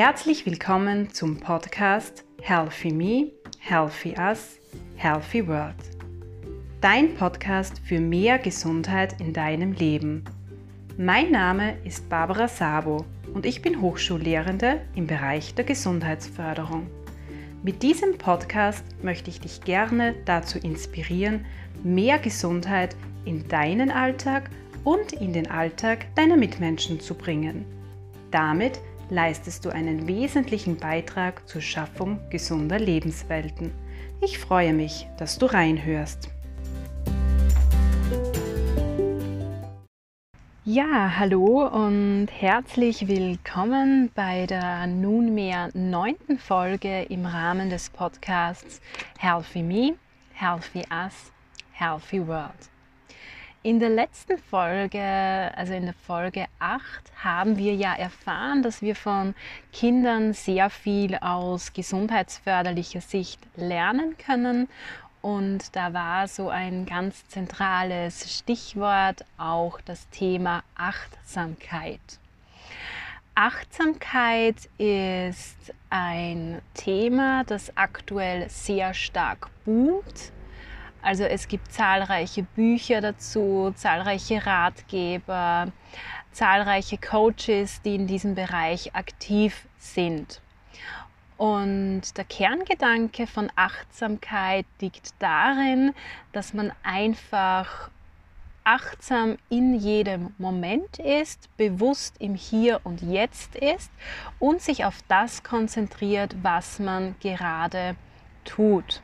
Herzlich willkommen zum Podcast Healthy Me, Healthy Us, Healthy World. Dein Podcast für mehr Gesundheit in deinem Leben. Mein Name ist Barbara Sabo und ich bin Hochschullehrende im Bereich der Gesundheitsförderung. Mit diesem Podcast möchte ich dich gerne dazu inspirieren, mehr Gesundheit in deinen Alltag und in den Alltag deiner Mitmenschen zu bringen. Damit leistest du einen wesentlichen Beitrag zur Schaffung gesunder Lebenswelten. Ich freue mich, dass du reinhörst. Ja, hallo und herzlich willkommen bei der nunmehr neunten Folge im Rahmen des Podcasts Healthy Me, Healthy Us, Healthy World. In der letzten Folge, also in der Folge 8, haben wir ja erfahren, dass wir von Kindern sehr viel aus gesundheitsförderlicher Sicht lernen können. Und da war so ein ganz zentrales Stichwort auch das Thema Achtsamkeit. Achtsamkeit ist ein Thema, das aktuell sehr stark boomt also es gibt zahlreiche Bücher dazu, zahlreiche Ratgeber, zahlreiche Coaches, die in diesem Bereich aktiv sind. Und der Kerngedanke von Achtsamkeit liegt darin, dass man einfach achtsam in jedem Moment ist, bewusst im Hier und Jetzt ist und sich auf das konzentriert, was man gerade tut.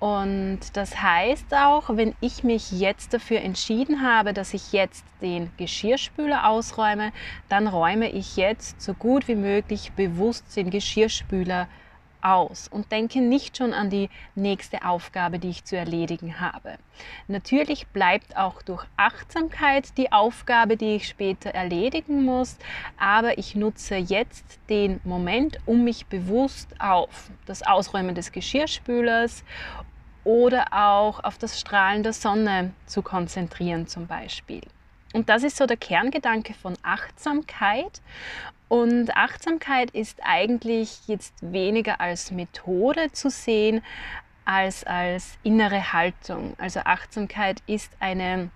Und das heißt auch, wenn ich mich jetzt dafür entschieden habe, dass ich jetzt den Geschirrspüler ausräume, dann räume ich jetzt so gut wie möglich bewusst den Geschirrspüler aus und denke nicht schon an die nächste Aufgabe, die ich zu erledigen habe. Natürlich bleibt auch durch Achtsamkeit die Aufgabe, die ich später erledigen muss, aber ich nutze jetzt den Moment, um mich bewusst auf das Ausräumen des Geschirrspülers oder auch auf das Strahlen der Sonne zu konzentrieren zum Beispiel. Und das ist so der Kerngedanke von Achtsamkeit. Und Achtsamkeit ist eigentlich jetzt weniger als Methode zu sehen, als als innere Haltung. Also Achtsamkeit ist eine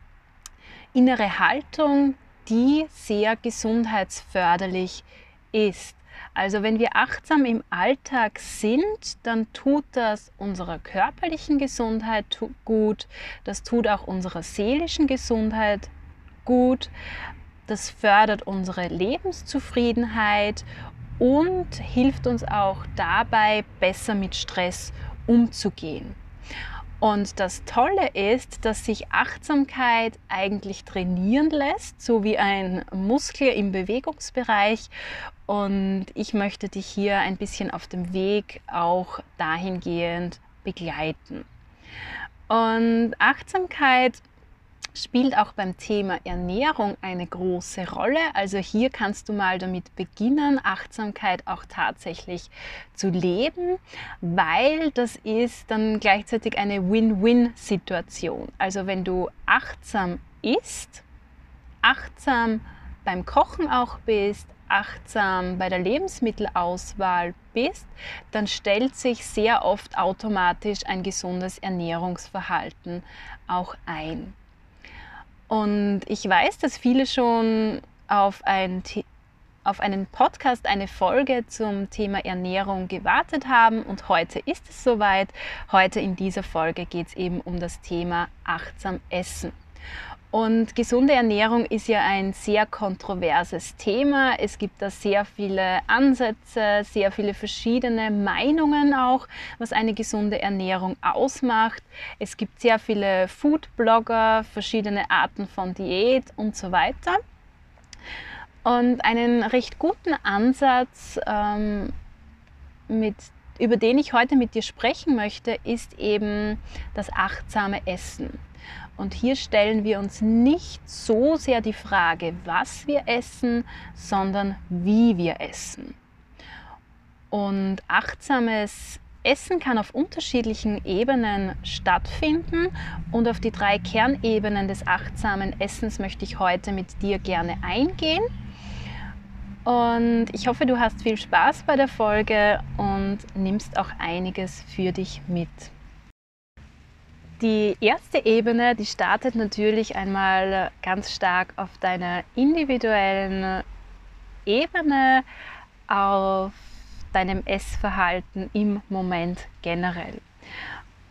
innere Haltung, die sehr gesundheitsförderlich ist. Also wenn wir achtsam im Alltag sind, dann tut das unserer körperlichen Gesundheit gut, das tut auch unserer seelischen Gesundheit gut, das fördert unsere Lebenszufriedenheit und hilft uns auch dabei, besser mit Stress umzugehen. Und das Tolle ist, dass sich Achtsamkeit eigentlich trainieren lässt, so wie ein Muskel im Bewegungsbereich. Und ich möchte dich hier ein bisschen auf dem Weg auch dahingehend begleiten. Und Achtsamkeit spielt auch beim Thema Ernährung eine große Rolle. Also hier kannst du mal damit beginnen, Achtsamkeit auch tatsächlich zu leben, weil das ist dann gleichzeitig eine Win-Win-Situation. Also wenn du achtsam isst, achtsam beim Kochen auch bist, achtsam bei der Lebensmittelauswahl bist, dann stellt sich sehr oft automatisch ein gesundes Ernährungsverhalten auch ein. Und ich weiß, dass viele schon auf, ein, auf einen Podcast, eine Folge zum Thema Ernährung gewartet haben. Und heute ist es soweit. Heute in dieser Folge geht es eben um das Thema achtsam Essen. Und gesunde Ernährung ist ja ein sehr kontroverses Thema. Es gibt da sehr viele Ansätze, sehr viele verschiedene Meinungen auch, was eine gesunde Ernährung ausmacht. Es gibt sehr viele Food-Blogger, verschiedene Arten von Diät und so weiter. Und einen recht guten Ansatz, ähm, mit, über den ich heute mit dir sprechen möchte, ist eben das achtsame Essen. Und hier stellen wir uns nicht so sehr die Frage, was wir essen, sondern wie wir essen. Und achtsames Essen kann auf unterschiedlichen Ebenen stattfinden und auf die drei Kernebenen des achtsamen Essens möchte ich heute mit dir gerne eingehen. Und ich hoffe, du hast viel Spaß bei der Folge und nimmst auch einiges für dich mit. Die erste Ebene, die startet natürlich einmal ganz stark auf deiner individuellen Ebene, auf deinem Essverhalten im Moment generell.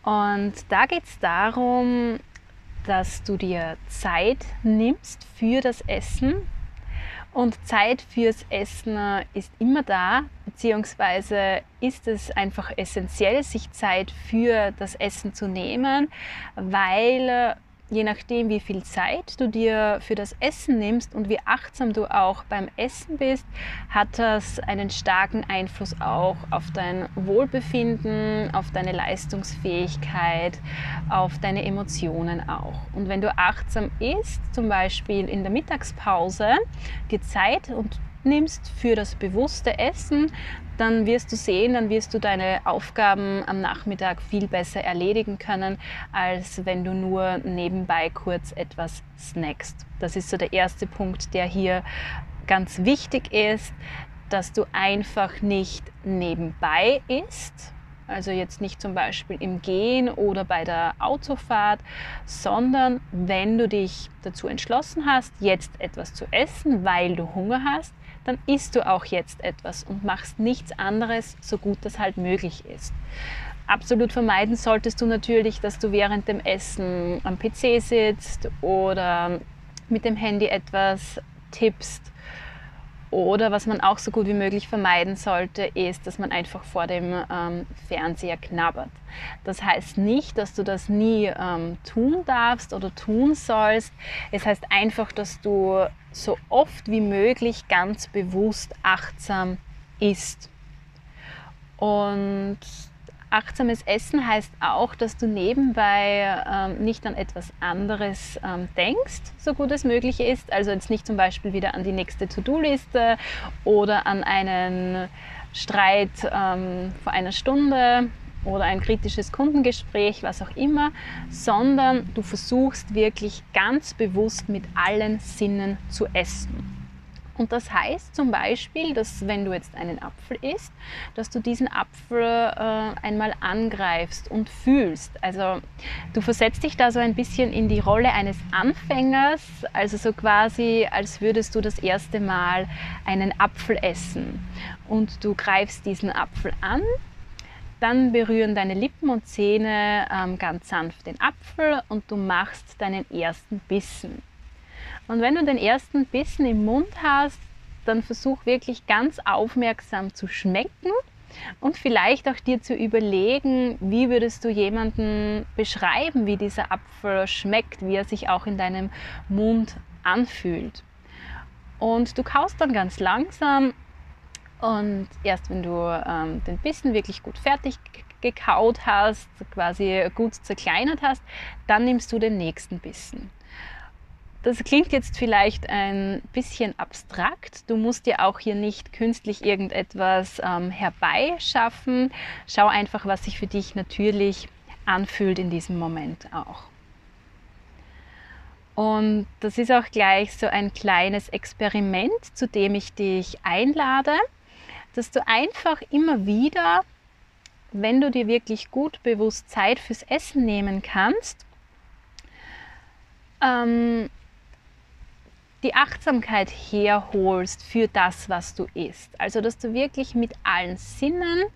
Und da geht es darum, dass du dir Zeit nimmst für das Essen. Und Zeit fürs Essen ist immer da, beziehungsweise ist es einfach essentiell, sich Zeit für das Essen zu nehmen, weil je nachdem, wie viel Zeit du dir für das Essen nimmst und wie achtsam du auch beim Essen bist, hat das einen starken Einfluss auch auf dein Wohlbefinden, auf deine Leistungsfähigkeit, auf deine Emotionen auch. Und wenn du achtsam isst, zum Beispiel in der Mittagspause, dir Zeit und nimmst für das bewusste Essen, dann wirst du sehen, dann wirst du deine Aufgaben am Nachmittag viel besser erledigen können, als wenn du nur nebenbei kurz etwas snackst. Das ist so der erste Punkt, der hier ganz wichtig ist, dass du einfach nicht nebenbei isst, also jetzt nicht zum Beispiel im Gehen oder bei der Autofahrt, sondern wenn du dich dazu entschlossen hast, jetzt etwas zu essen, weil du Hunger hast, dann isst du auch jetzt etwas und machst nichts anderes, so gut das halt möglich ist. Absolut vermeiden solltest du natürlich, dass du während dem Essen am PC sitzt oder mit dem Handy etwas tippst. Oder was man auch so gut wie möglich vermeiden sollte, ist, dass man einfach vor dem ähm, Fernseher knabbert. Das heißt nicht, dass du das nie ähm, tun darfst oder tun sollst. Es heißt einfach, dass du so oft wie möglich ganz bewusst achtsam isst. Und achtsames Essen heißt auch, dass du nebenbei ähm, nicht an etwas anderes ähm, denkst, so gut es möglich ist. Also jetzt nicht zum Beispiel wieder an die nächste To-Do-Liste oder an einen Streit ähm, vor einer Stunde oder ein kritisches Kundengespräch, was auch immer, sondern du versuchst wirklich ganz bewusst mit allen Sinnen zu essen. Und das heißt zum Beispiel, dass wenn du jetzt einen Apfel isst, dass du diesen Apfel äh, einmal angreifst und fühlst. Also du versetzt dich da so ein bisschen in die Rolle eines Anfängers, also so quasi, als würdest du das erste Mal einen Apfel essen. Und du greifst diesen Apfel an dann berühren deine Lippen und Zähne ähm, ganz sanft den Apfel und du machst deinen ersten Bissen. Und wenn du den ersten Bissen im Mund hast, dann versuch wirklich ganz aufmerksam zu schmecken und vielleicht auch dir zu überlegen, wie würdest du jemanden beschreiben, wie dieser Apfel schmeckt, wie er sich auch in deinem Mund anfühlt. Und du kaust dann ganz langsam und erst wenn du ähm, den Bissen wirklich gut fertig gekaut hast, quasi gut zerkleinert hast, dann nimmst du den nächsten Bissen. Das klingt jetzt vielleicht ein bisschen abstrakt. Du musst dir auch hier nicht künstlich irgendetwas ähm, herbeischaffen. Schau einfach, was sich für dich natürlich anfühlt in diesem Moment auch. Und das ist auch gleich so ein kleines Experiment, zu dem ich dich einlade, dass du einfach immer wieder, wenn du dir wirklich gut bewusst Zeit fürs Essen nehmen kannst, ähm, die Achtsamkeit herholst für das, was du isst. Also, dass du wirklich mit allen Sinnen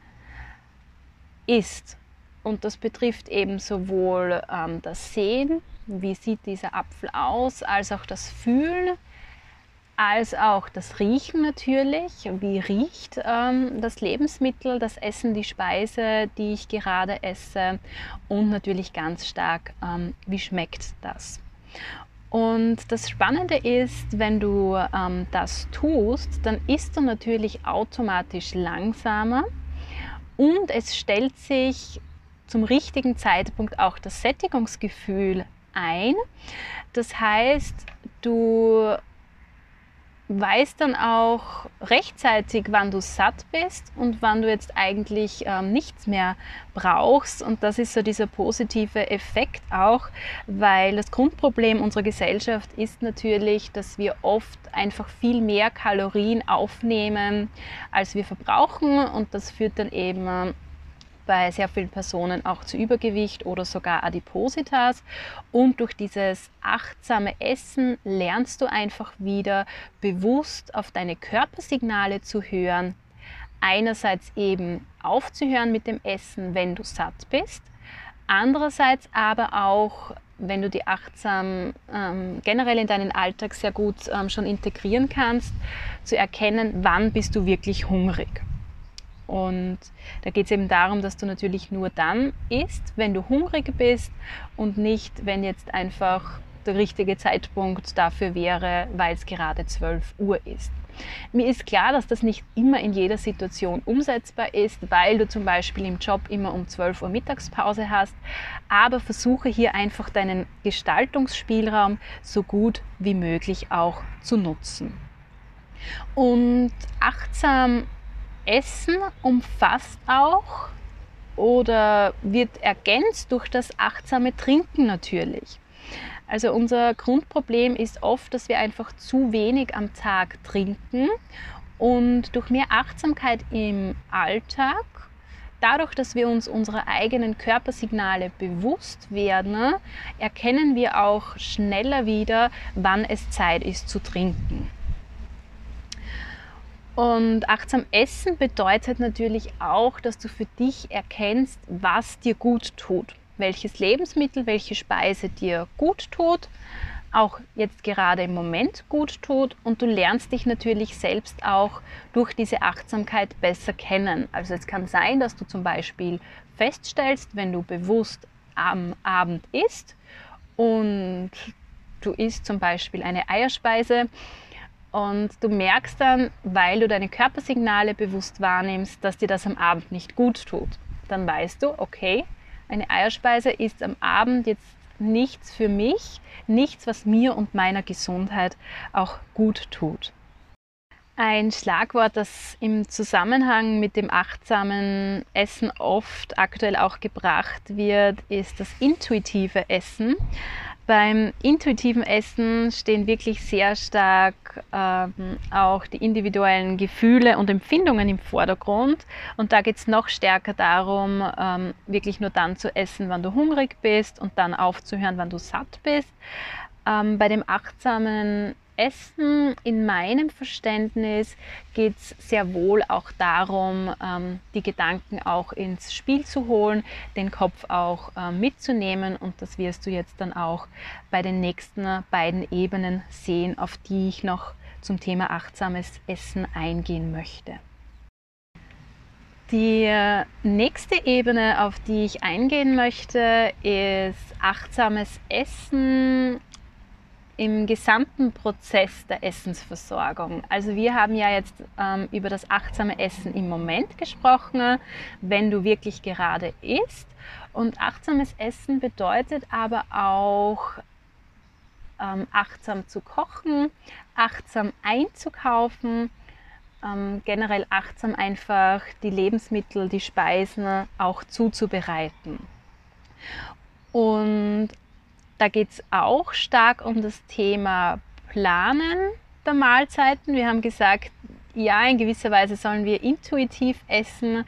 isst. Und das betrifft eben sowohl ähm, das Sehen, wie sieht dieser Apfel aus, als auch das Fühlen, als auch das Riechen natürlich. Wie riecht ähm, das Lebensmittel, das Essen, die Speise, die ich gerade esse und natürlich ganz stark, ähm, wie schmeckt das. Und das Spannende ist, wenn du ähm, das tust, dann isst du natürlich automatisch langsamer und es stellt sich zum richtigen Zeitpunkt auch das Sättigungsgefühl ein. Das heißt, du weißt dann auch rechtzeitig, wann du satt bist und wann du jetzt eigentlich ähm, nichts mehr brauchst. Und das ist so dieser positive Effekt auch, weil das Grundproblem unserer Gesellschaft ist natürlich, dass wir oft einfach viel mehr Kalorien aufnehmen, als wir verbrauchen. Und das führt dann eben bei sehr vielen Personen auch zu Übergewicht oder sogar Adipositas. Und durch dieses achtsame Essen lernst du einfach wieder bewusst auf deine Körpersignale zu hören. Einerseits eben aufzuhören mit dem Essen, wenn du satt bist. Andererseits aber auch wenn du die achtsam ähm, generell in deinen Alltag sehr gut ähm, schon integrieren kannst, zu erkennen, wann bist du wirklich hungrig. Und da geht es eben darum, dass du natürlich nur dann isst, wenn du hungrig bist und nicht, wenn jetzt einfach der richtige Zeitpunkt dafür wäre, weil es gerade 12 Uhr ist. Mir ist klar, dass das nicht immer in jeder Situation umsetzbar ist, weil du zum Beispiel im Job immer um 12 Uhr Mittagspause hast, aber versuche hier einfach deinen Gestaltungsspielraum so gut wie möglich auch zu nutzen. Und achtsam Essen umfasst auch oder wird ergänzt durch das achtsame Trinken natürlich. Also unser Grundproblem ist oft, dass wir einfach zu wenig am Tag trinken und durch mehr Achtsamkeit im Alltag, dadurch, dass wir uns unserer eigenen Körpersignale bewusst werden, erkennen wir auch schneller wieder, wann es Zeit ist zu trinken. Und achtsam essen bedeutet natürlich auch, dass du für dich erkennst, was dir gut tut. Welches Lebensmittel, welche Speise dir gut tut, auch jetzt gerade im Moment gut tut. Und du lernst dich natürlich selbst auch durch diese Achtsamkeit besser kennen. Also es kann sein, dass du zum Beispiel feststellst, wenn du bewusst am Abend isst und du isst zum Beispiel eine Eierspeise, und du merkst dann, weil du deine Körpersignale bewusst wahrnimmst, dass dir das am Abend nicht gut tut. Dann weißt du, okay, eine Eierspeise ist am Abend jetzt nichts für mich, nichts, was mir und meiner Gesundheit auch gut tut. Ein Schlagwort, das im Zusammenhang mit dem achtsamen Essen oft aktuell auch gebracht wird, ist das intuitive Essen. Beim intuitiven Essen stehen wirklich sehr stark ähm, auch die individuellen Gefühle und Empfindungen im Vordergrund. Und da geht es noch stärker darum, ähm, wirklich nur dann zu essen, wann du hungrig bist und dann aufzuhören, wann du satt bist. Ähm, bei dem achtsamen Essen. In meinem Verständnis geht es sehr wohl auch darum, ähm, die Gedanken auch ins Spiel zu holen, den Kopf auch äh, mitzunehmen. Und das wirst du jetzt dann auch bei den nächsten beiden Ebenen sehen, auf die ich noch zum Thema achtsames Essen eingehen möchte. Die äh, nächste Ebene, auf die ich eingehen möchte, ist achtsames Essen im gesamten Prozess der Essensversorgung. Also wir haben ja jetzt ähm, über das achtsame Essen im Moment gesprochen, wenn du wirklich gerade isst. Und achtsames Essen bedeutet aber auch ähm, achtsam zu kochen, achtsam einzukaufen, ähm, generell achtsam einfach die Lebensmittel, die Speisen auch zuzubereiten. Und da geht es auch stark um das Thema Planen der Mahlzeiten. Wir haben gesagt, ja, in gewisser Weise sollen wir intuitiv essen,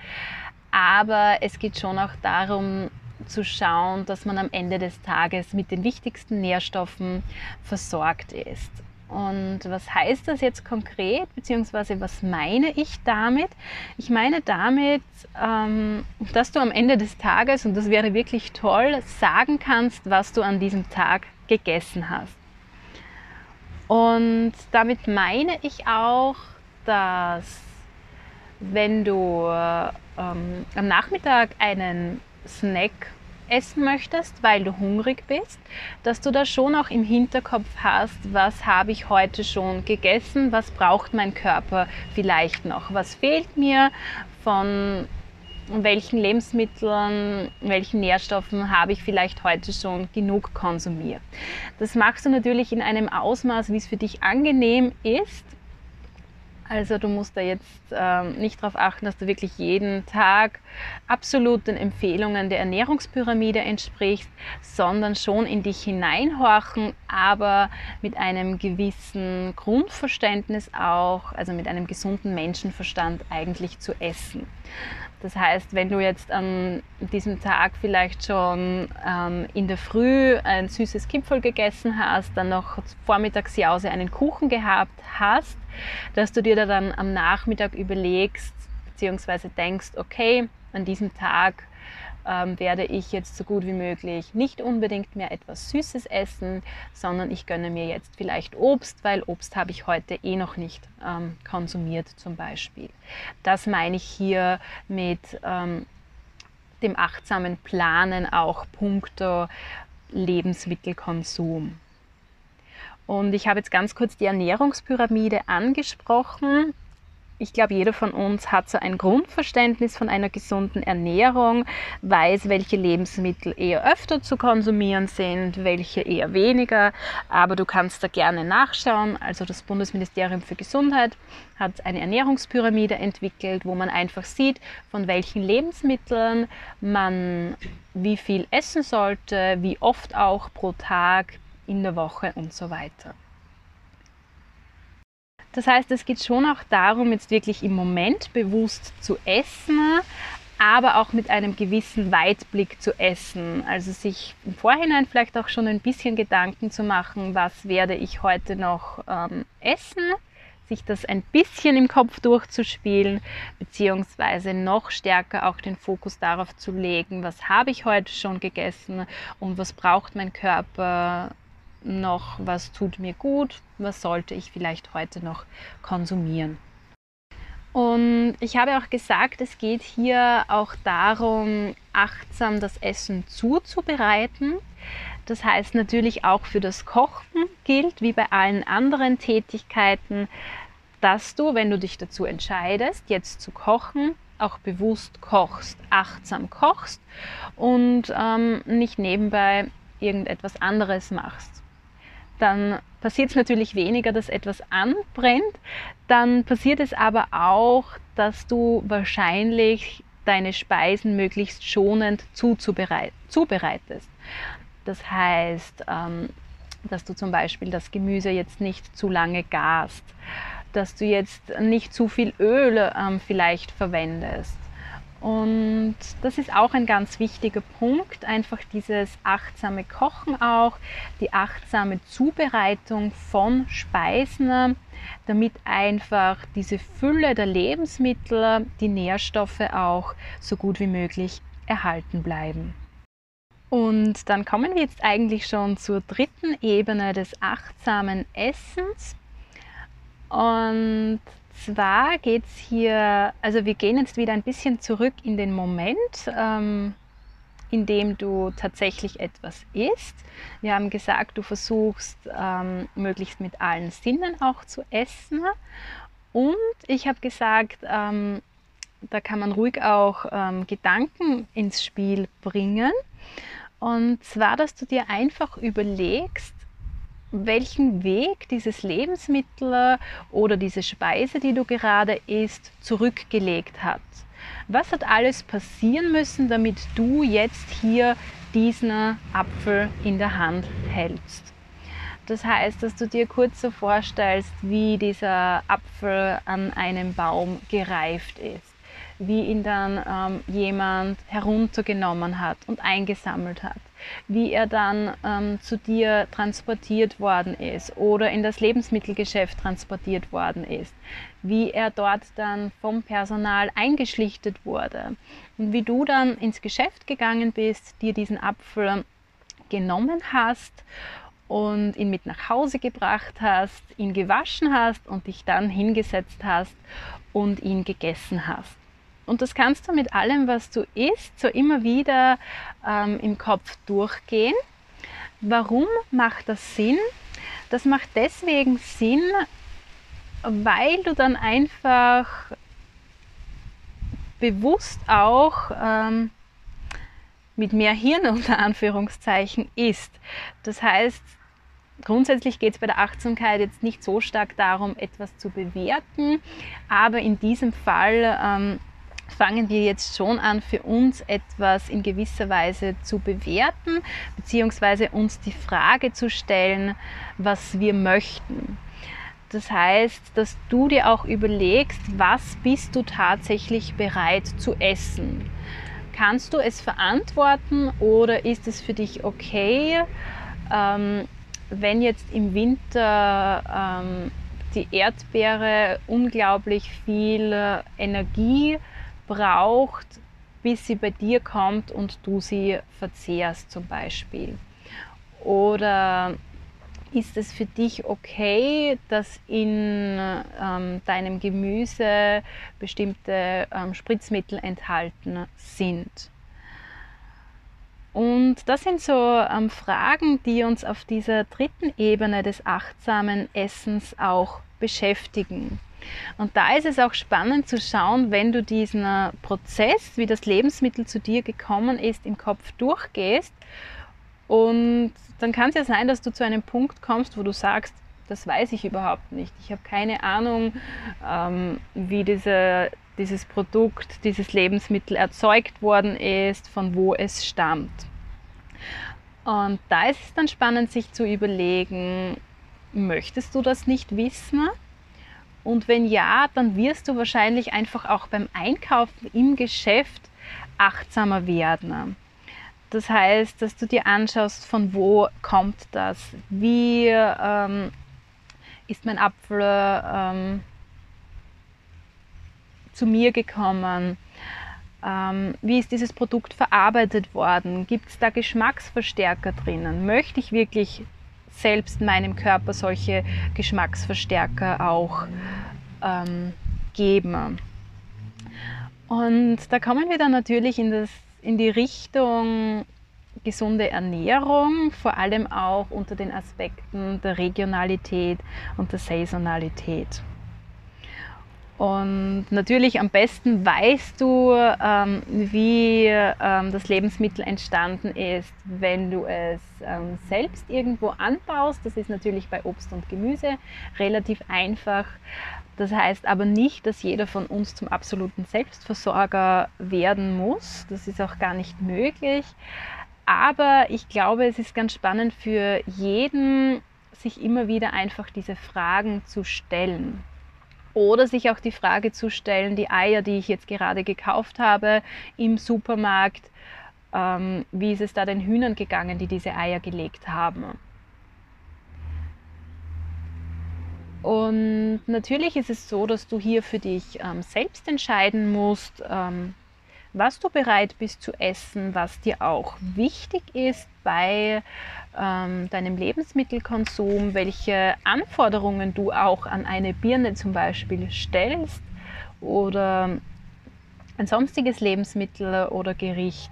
aber es geht schon auch darum zu schauen, dass man am Ende des Tages mit den wichtigsten Nährstoffen versorgt ist. Und was heißt das jetzt konkret, beziehungsweise was meine ich damit? Ich meine damit, ähm, dass du am Ende des Tages, und das wäre wirklich toll, sagen kannst, was du an diesem Tag gegessen hast. Und damit meine ich auch, dass wenn du ähm, am Nachmittag einen Snack essen möchtest, weil du hungrig bist, dass du da schon auch im Hinterkopf hast, was habe ich heute schon gegessen, was braucht mein Körper vielleicht noch, was fehlt mir von welchen Lebensmitteln, welchen Nährstoffen habe ich vielleicht heute schon genug konsumiert. Das machst du natürlich in einem Ausmaß, wie es für dich angenehm ist Also du musst da jetzt ähm, nicht darauf achten, dass du wirklich jeden Tag absolut den Empfehlungen der Ernährungspyramide entsprichst, sondern schon in dich hineinhorchen, aber mit einem gewissen Grundverständnis auch, also mit einem gesunden Menschenverstand eigentlich zu essen. Das heißt, wenn du jetzt an diesem Tag vielleicht schon ähm, in der Früh ein süßes Kipfel gegessen hast, dann noch Vormittagsjause einen Kuchen gehabt hast, dass du dir da dann am Nachmittag überlegst, beziehungsweise denkst, okay, an diesem Tag ähm, werde ich jetzt so gut wie möglich nicht unbedingt mehr etwas Süßes essen, sondern ich gönne mir jetzt vielleicht Obst, weil Obst habe ich heute eh noch nicht ähm, konsumiert zum Beispiel. Das meine ich hier mit ähm, dem achtsamen Planen auch punkto Lebensmittelkonsum. Und ich habe jetzt ganz kurz die Ernährungspyramide angesprochen ich glaube, jeder von uns hat so ein Grundverständnis von einer gesunden Ernährung, weiß, welche Lebensmittel eher öfter zu konsumieren sind, welche eher weniger. Aber du kannst da gerne nachschauen. Also das Bundesministerium für Gesundheit hat eine Ernährungspyramide entwickelt, wo man einfach sieht, von welchen Lebensmitteln man wie viel essen sollte, wie oft auch pro Tag, in der Woche und so weiter. Das heißt, es geht schon auch darum, jetzt wirklich im Moment bewusst zu essen, aber auch mit einem gewissen Weitblick zu essen. Also sich im Vorhinein vielleicht auch schon ein bisschen Gedanken zu machen, was werde ich heute noch ähm, essen, sich das ein bisschen im Kopf durchzuspielen, beziehungsweise noch stärker auch den Fokus darauf zu legen, was habe ich heute schon gegessen und was braucht mein Körper noch, was tut mir gut, was sollte ich vielleicht heute noch konsumieren. Und ich habe auch gesagt, es geht hier auch darum, achtsam das Essen zuzubereiten. Das heißt natürlich auch für das Kochen gilt, wie bei allen anderen Tätigkeiten, dass du, wenn du dich dazu entscheidest, jetzt zu kochen, auch bewusst kochst, achtsam kochst und ähm, nicht nebenbei irgendetwas anderes machst dann passiert es natürlich weniger, dass etwas anbrennt. Dann passiert es aber auch, dass du wahrscheinlich deine Speisen möglichst schonend zubereitest. Das heißt, ähm, dass du zum Beispiel das Gemüse jetzt nicht zu lange gast, dass du jetzt nicht zu viel Öl ähm, vielleicht verwendest und das ist auch ein ganz wichtiger Punkt, einfach dieses achtsame Kochen auch, die achtsame Zubereitung von Speisen, damit einfach diese Fülle der Lebensmittel, die Nährstoffe auch so gut wie möglich erhalten bleiben. Und dann kommen wir jetzt eigentlich schon zur dritten Ebene des achtsamen Essens. Und zwar geht es hier, also wir gehen jetzt wieder ein bisschen zurück in den Moment, ähm, in dem du tatsächlich etwas isst. Wir haben gesagt, du versuchst ähm, möglichst mit allen Sinnen auch zu essen. Und ich habe gesagt, ähm, da kann man ruhig auch ähm, Gedanken ins Spiel bringen. Und zwar, dass du dir einfach überlegst, welchen Weg dieses Lebensmittel oder diese Speise, die du gerade isst, zurückgelegt hat. Was hat alles passieren müssen, damit du jetzt hier diesen Apfel in der Hand hältst? Das heißt, dass du dir kurz so vorstellst, wie dieser Apfel an einem Baum gereift ist wie ihn dann ähm, jemand heruntergenommen hat und eingesammelt hat, wie er dann ähm, zu dir transportiert worden ist oder in das Lebensmittelgeschäft transportiert worden ist, wie er dort dann vom Personal eingeschlichtet wurde. Und wie du dann ins Geschäft gegangen bist, dir diesen Apfel genommen hast und ihn mit nach Hause gebracht hast, ihn gewaschen hast und dich dann hingesetzt hast und ihn gegessen hast. Und das kannst du mit allem, was du isst, so immer wieder ähm, im Kopf durchgehen. Warum macht das Sinn? Das macht deswegen Sinn, weil du dann einfach bewusst auch ähm, mit mehr Hirn unter Anführungszeichen isst. Das heißt, grundsätzlich geht es bei der Achtsamkeit jetzt nicht so stark darum, etwas zu bewerten, aber in diesem Fall ähm, fangen wir jetzt schon an, für uns etwas in gewisser Weise zu bewerten, beziehungsweise uns die Frage zu stellen, was wir möchten. Das heißt, dass du dir auch überlegst, was bist du tatsächlich bereit zu essen? Kannst du es verantworten oder ist es für dich okay, ähm, wenn jetzt im Winter ähm, die Erdbeere unglaublich viel Energie braucht, bis sie bei dir kommt und du sie verzehrst zum Beispiel? Oder ist es für dich okay, dass in ähm, deinem Gemüse bestimmte ähm, Spritzmittel enthalten sind? Und das sind so ähm, Fragen, die uns auf dieser dritten Ebene des achtsamen Essens auch beschäftigen. Und da ist es auch spannend zu schauen, wenn du diesen äh, Prozess, wie das Lebensmittel zu dir gekommen ist, im Kopf durchgehst. Und dann kann es ja sein, dass du zu einem Punkt kommst, wo du sagst, das weiß ich überhaupt nicht. Ich habe keine Ahnung, ähm, wie diese, dieses Produkt, dieses Lebensmittel erzeugt worden ist, von wo es stammt. Und da ist es dann spannend, sich zu überlegen, möchtest du das nicht wissen? Und wenn ja, dann wirst du wahrscheinlich einfach auch beim Einkaufen im Geschäft achtsamer werden. Das heißt, dass du dir anschaust, von wo kommt das? Wie ähm, ist mein Apfel ähm, zu mir gekommen? Ähm, wie ist dieses Produkt verarbeitet worden? Gibt es da Geschmacksverstärker drinnen? Möchte ich wirklich selbst meinem Körper solche Geschmacksverstärker auch ähm, geben? Und da kommen wir dann natürlich in, das, in die Richtung gesunde Ernährung, vor allem auch unter den Aspekten der Regionalität und der Saisonalität. Und natürlich am besten weißt du, ähm, wie ähm, das Lebensmittel entstanden ist, wenn du es ähm, selbst irgendwo anbaust. Das ist natürlich bei Obst und Gemüse relativ einfach. Das heißt aber nicht, dass jeder von uns zum absoluten Selbstversorger werden muss. Das ist auch gar nicht möglich. Aber ich glaube, es ist ganz spannend für jeden, sich immer wieder einfach diese Fragen zu stellen. Oder sich auch die Frage zu stellen, die Eier, die ich jetzt gerade gekauft habe im Supermarkt, ähm, wie ist es da den Hühnern gegangen, die diese Eier gelegt haben? Und natürlich ist es so, dass du hier für dich ähm, selbst entscheiden musst, ähm, was du bereit bist zu essen, was dir auch wichtig ist bei ähm, deinem Lebensmittelkonsum, welche Anforderungen du auch an eine Birne zum Beispiel stellst oder ein sonstiges Lebensmittel oder Gericht.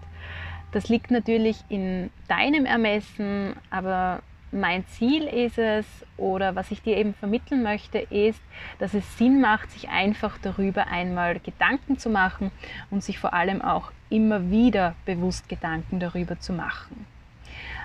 Das liegt natürlich in deinem Ermessen, aber mein Ziel ist es oder was ich dir eben vermitteln möchte, ist, dass es Sinn macht, sich einfach darüber einmal Gedanken zu machen und sich vor allem auch immer wieder bewusst Gedanken darüber zu machen.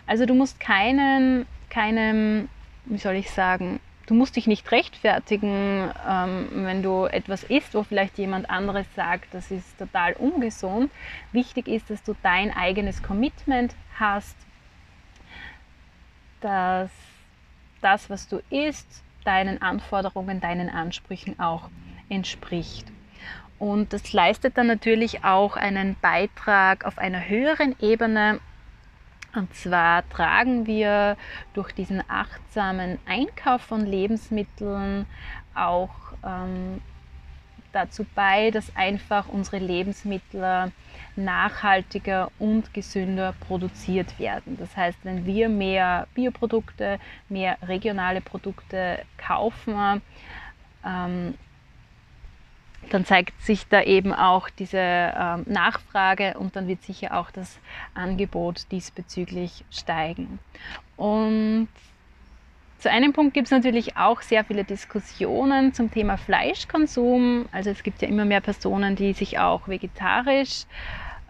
Also du musst keinen, keinem, wie soll ich sagen, du musst dich nicht rechtfertigen, ähm, wenn du etwas isst, wo vielleicht jemand anderes sagt, das ist total ungesund. Wichtig ist, dass du dein eigenes Commitment hast, dass das, was du isst, deinen Anforderungen, deinen Ansprüchen auch entspricht. Und das leistet dann natürlich auch einen Beitrag auf einer höheren Ebene. Und zwar tragen wir durch diesen achtsamen Einkauf von Lebensmitteln auch ähm, dazu bei, dass einfach unsere Lebensmittel nachhaltiger und gesünder produziert werden. Das heißt, wenn wir mehr Bioprodukte, mehr regionale Produkte kaufen, ähm, dann zeigt sich da eben auch diese ähm, Nachfrage und dann wird sicher auch das Angebot diesbezüglich steigen. Und zu einem Punkt gibt es natürlich auch sehr viele Diskussionen zum Thema Fleischkonsum. Also es gibt ja immer mehr Personen, die sich auch vegetarisch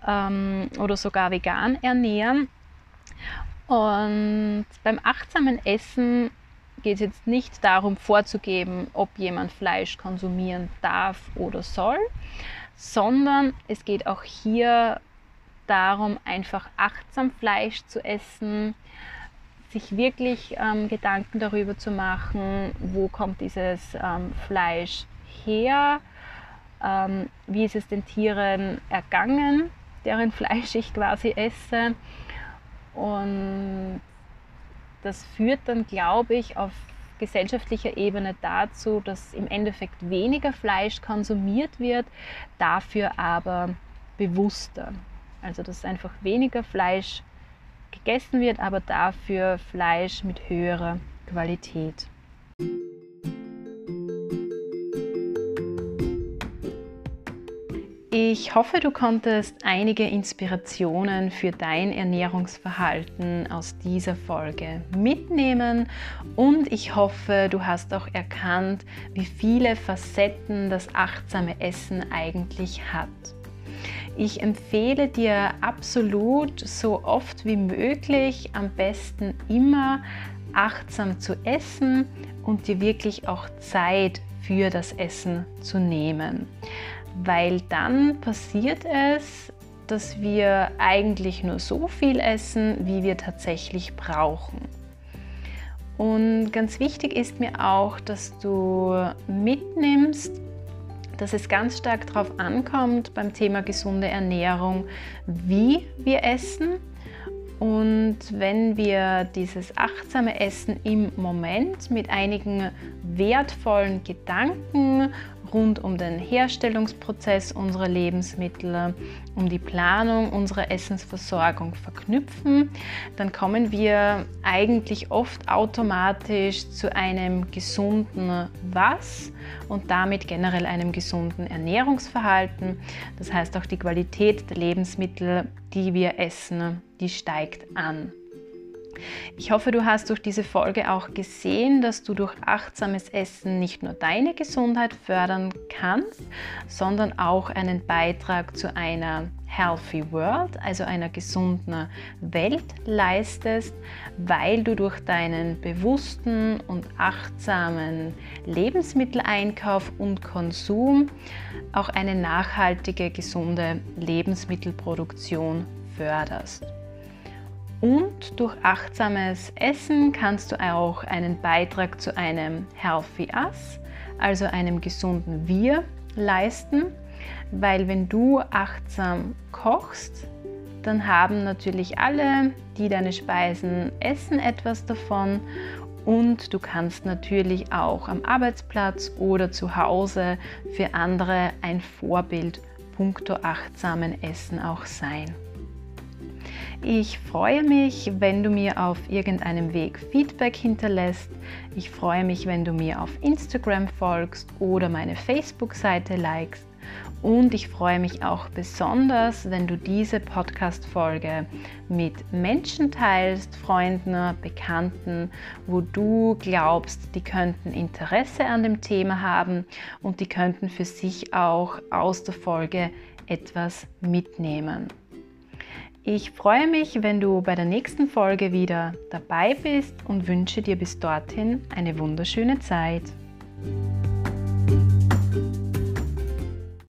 ähm, oder sogar vegan ernähren. Und beim achtsamen Essen geht es jetzt nicht darum vorzugeben, ob jemand Fleisch konsumieren darf oder soll, sondern es geht auch hier darum, einfach achtsam Fleisch zu essen, sich wirklich ähm, Gedanken darüber zu machen, wo kommt dieses ähm, Fleisch her, ähm, wie ist es den Tieren ergangen, deren Fleisch ich quasi esse. Und das führt dann, glaube ich, auf gesellschaftlicher Ebene dazu, dass im Endeffekt weniger Fleisch konsumiert wird, dafür aber bewusster. Also dass einfach weniger Fleisch gegessen wird, aber dafür Fleisch mit höherer Qualität. Ich hoffe, du konntest einige Inspirationen für dein Ernährungsverhalten aus dieser Folge mitnehmen und ich hoffe, du hast auch erkannt, wie viele Facetten das achtsame Essen eigentlich hat. Ich empfehle dir absolut so oft wie möglich, am besten immer achtsam zu essen und dir wirklich auch Zeit für das Essen zu nehmen weil dann passiert es, dass wir eigentlich nur so viel essen, wie wir tatsächlich brauchen. Und ganz wichtig ist mir auch, dass du mitnimmst, dass es ganz stark darauf ankommt beim Thema gesunde Ernährung, wie wir essen. Und wenn wir dieses achtsame Essen im Moment mit einigen wertvollen Gedanken rund um den Herstellungsprozess unserer Lebensmittel, um die Planung unserer Essensversorgung verknüpfen, dann kommen wir eigentlich oft automatisch zu einem gesunden Was und damit generell einem gesunden Ernährungsverhalten. Das heißt auch die Qualität der Lebensmittel, die wir essen, die steigt an. Ich hoffe, du hast durch diese Folge auch gesehen, dass du durch achtsames Essen nicht nur deine Gesundheit fördern kannst, sondern auch einen Beitrag zu einer Healthy World, also einer gesunden Welt leistest, weil du durch deinen bewussten und achtsamen Lebensmitteleinkauf und Konsum auch eine nachhaltige, gesunde Lebensmittelproduktion förderst. Und durch achtsames Essen kannst du auch einen Beitrag zu einem Healthy Us, also einem gesunden Wir, leisten, weil wenn du achtsam kochst, dann haben natürlich alle, die deine Speisen essen, etwas davon und du kannst natürlich auch am Arbeitsplatz oder zu Hause für andere ein Vorbild punkto achtsamen Essen auch sein. Ich freue mich, wenn du mir auf irgendeinem Weg Feedback hinterlässt. Ich freue mich, wenn du mir auf Instagram folgst oder meine Facebook-Seite likest. Und ich freue mich auch besonders, wenn du diese Podcast-Folge mit Menschen teilst, Freunden, Bekannten, wo du glaubst, die könnten Interesse an dem Thema haben und die könnten für sich auch aus der Folge etwas mitnehmen. Ich freue mich, wenn du bei der nächsten Folge wieder dabei bist und wünsche dir bis dorthin eine wunderschöne Zeit.